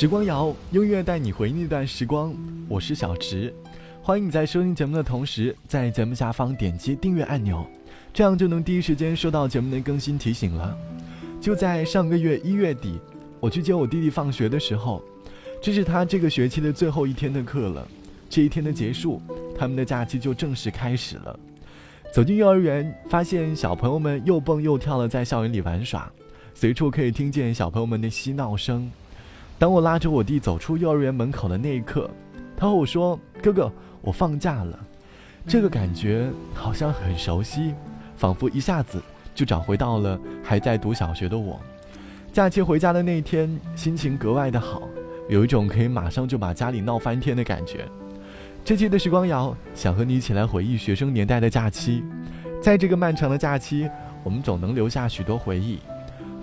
时光谣，用音乐带你回那段时光。我是小池，欢迎你在收听节目的同时，在节目下方点击订阅按钮，这样就能第一时间收到节目的更新提醒了。就在上个月一月底，我去接我弟弟放学的时候，这是他这个学期的最后一天的课了。这一天的结束，他们的假期就正式开始了。走进幼儿园，发现小朋友们又蹦又跳的在校园里玩耍，随处可以听见小朋友们的嬉闹声。当我拉着我弟走出幼儿园门口的那一刻，他和我说：“哥哥，我放假了。”这个感觉好像很熟悉，仿佛一下子就找回到了还在读小学的我。假期回家的那一天，心情格外的好，有一种可以马上就把家里闹翻天的感觉。这期的时光谣想和你一起来回忆学生年代的假期，在这个漫长的假期，我们总能留下许多回忆。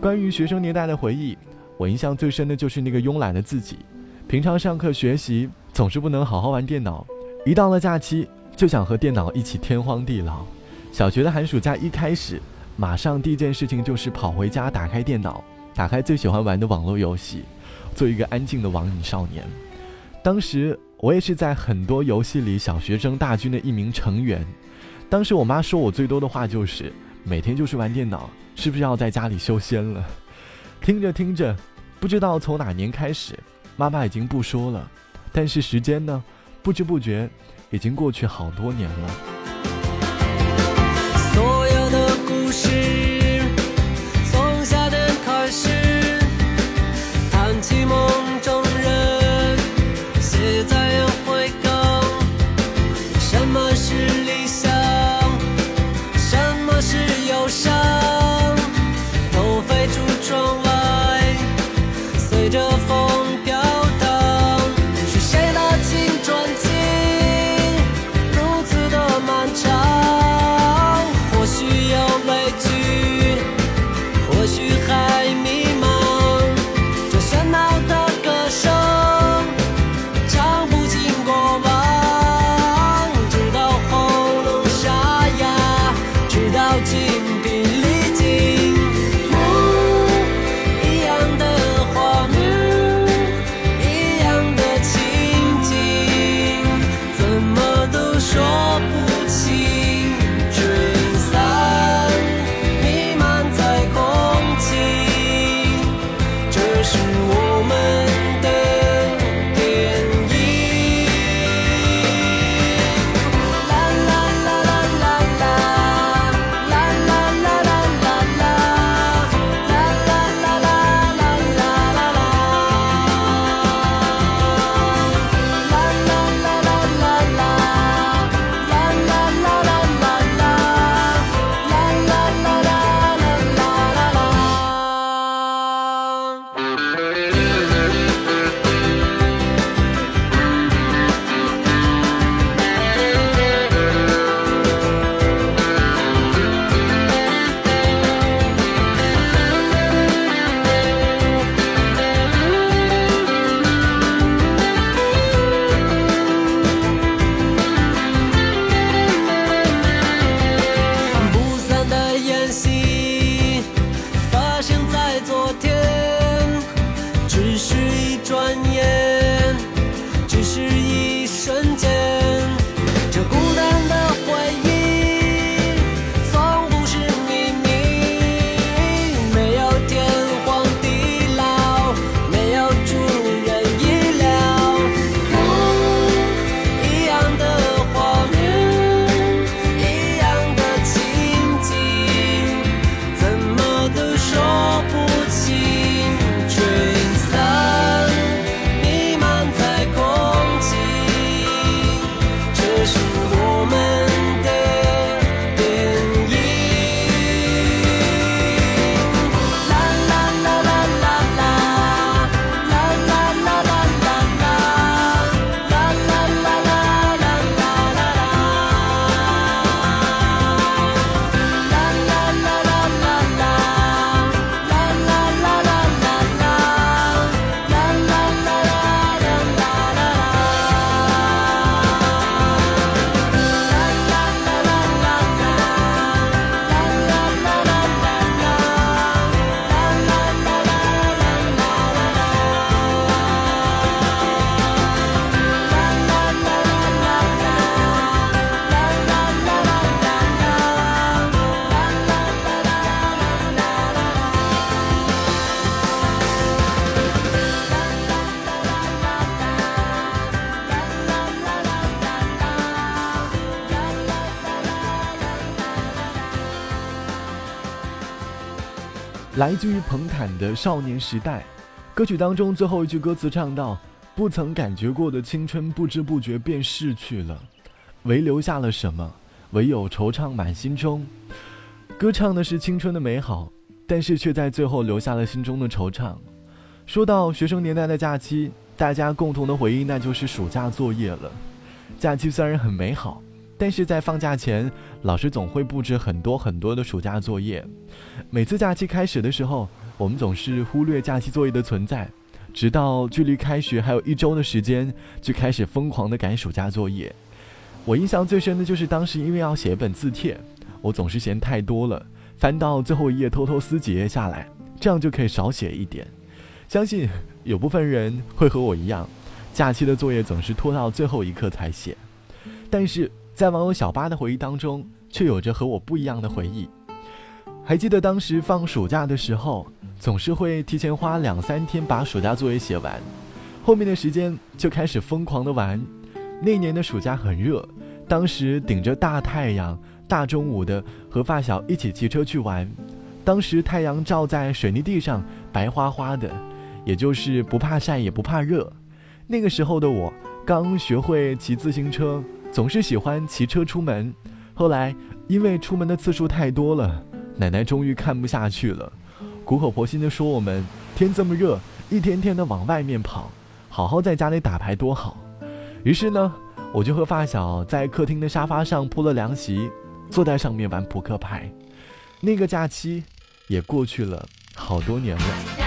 关于学生年代的回忆。我印象最深的就是那个慵懒的自己，平常上课学习总是不能好好玩电脑，一到了假期就想和电脑一起天荒地老。小学的寒暑假一开始，马上第一件事情就是跑回家打开电脑，打开最喜欢玩的网络游戏，做一个安静的网瘾少年。当时我也是在很多游戏里小学生大军的一名成员。当时我妈说我最多的话就是每天就是玩电脑，是不是要在家里修仙了？听着听着，不知道从哪年开始，妈妈已经不说了，但是时间呢，不知不觉已经过去好多年了。来自于彭坦的《少年时代》。歌曲当中最后一句歌词唱到：“不曾感觉过的青春，不知不觉便逝去了，唯留下了什么？唯有惆怅满心中。”歌唱的是青春的美好，但是却在最后留下了心中的惆怅。说到学生年代的假期，大家共同的回忆那就是暑假作业了。假期虽然很美好。但是在放假前，老师总会布置很多很多的暑假作业。每次假期开始的时候，我们总是忽略假期作业的存在，直到距离开学还有一周的时间，就开始疯狂的赶暑假作业。我印象最深的就是当时因为要写一本字帖，我总是嫌太多了，翻到最后一页偷偷撕几页下来，这样就可以少写一点。相信有部分人会和我一样，假期的作业总是拖到最后一刻才写，但是。在网友小八的回忆当中，却有着和我不一样的回忆。还记得当时放暑假的时候，总是会提前花两三天把暑假作业写完，后面的时间就开始疯狂的玩。那年的暑假很热，当时顶着大太阳，大中午的和发小一起骑车去玩。当时太阳照在水泥地上，白花花的，也就是不怕晒也不怕热。那个时候的我刚学会骑自行车。总是喜欢骑车出门，后来因为出门的次数太多了，奶奶终于看不下去了，苦口婆心的说：“我们天这么热，一天天的往外面跑，好好在家里打牌多好。”于是呢，我就和发小在客厅的沙发上铺了凉席，坐在上面玩扑克牌。那个假期也过去了好多年了。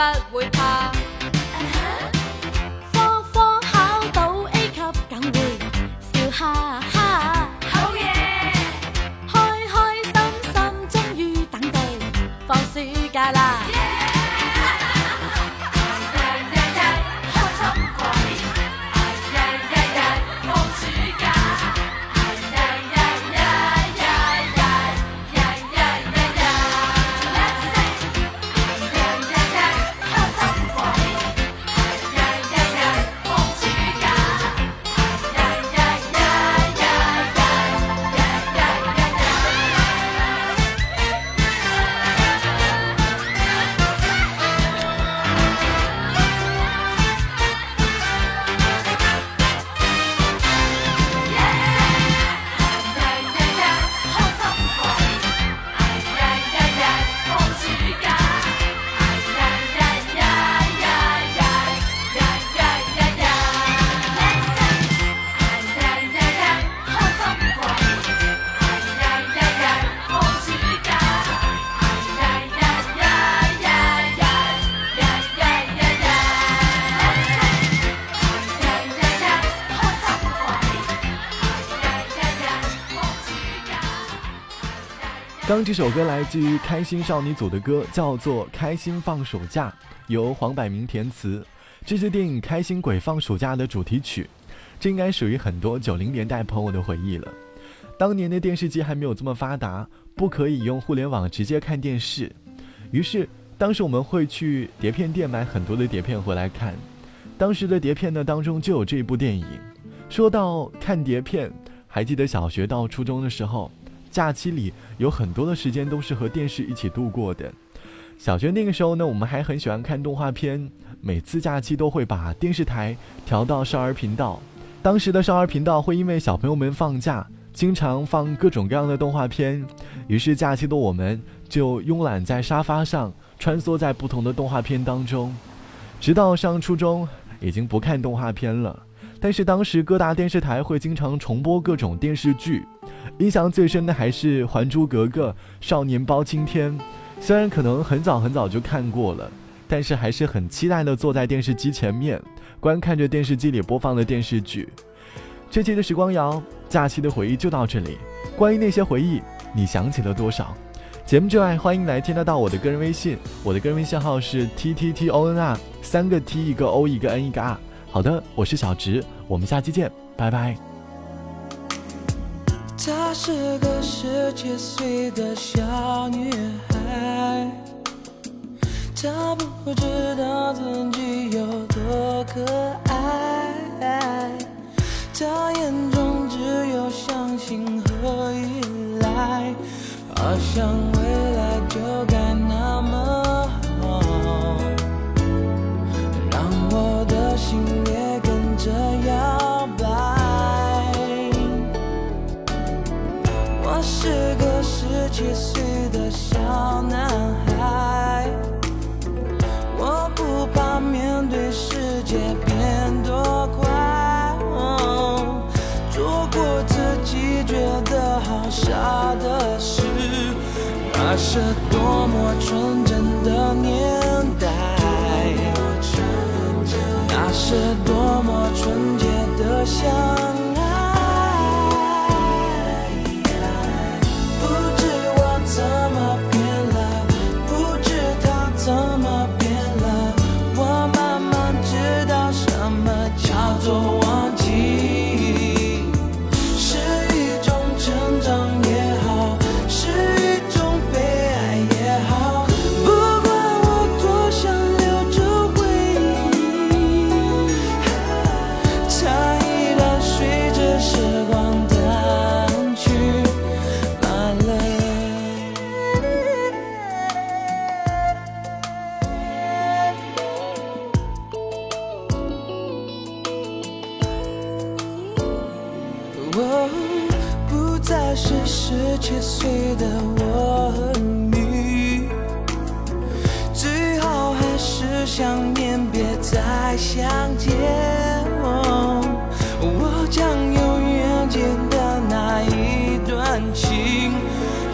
but would pop. 刚这首歌来自于开心少女组的歌，叫做《开心放暑假》，由黄百鸣填词。这是电影《开心鬼放暑假》的主题曲，这应该属于很多九零年代朋友的回忆了。当年的电视机还没有这么发达，不可以用互联网直接看电视，于是当时我们会去碟片店买很多的碟片回来看。当时的碟片呢当中就有这一部电影，说到看碟片，还记得小学到初中的时候，假期里有很多的时间都是和电视一起度过的。小学那个时候呢，我们还很喜欢看动画片，每次假期都会把电视台调到少儿频道。当时的少儿频道会因为小朋友们放假，经常放各种各样的动画片，于是假期的我们就慵懒在沙发上，穿梭在不同的动画片当中。直到上初中，已经不看动画片了，但是当时各大电视台会经常重播各种电视剧，印象最深的还是《还珠格格》《少年包青天》。虽然可能很早很早就看过了，但是还是很期待的坐在电视机前面，观看着电视机里播放的电视剧。这期的时光谣，假期的回忆就到这里。关于那些回忆，你想起了多少？节目之外，欢迎来添加到我的个人微信，我的个人微信号是 t t t o n r，三个 t 一个 o 一个 n 一个 r。好的，我是小直，我们下期见，拜拜。她是个十七岁的小女孩，她不知道自己有多可爱，她眼中只有相信和依赖，好像未来就该那么好，让我的心七岁的小男孩，我不怕面对世界变多快，做过自己觉得好傻的事，那是多么纯真的年代，那是多么纯洁的相爱。想念，别再相见。我将永远记得那一段情，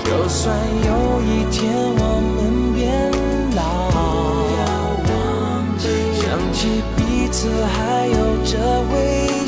就算有一天我们变老，想起彼此还有着微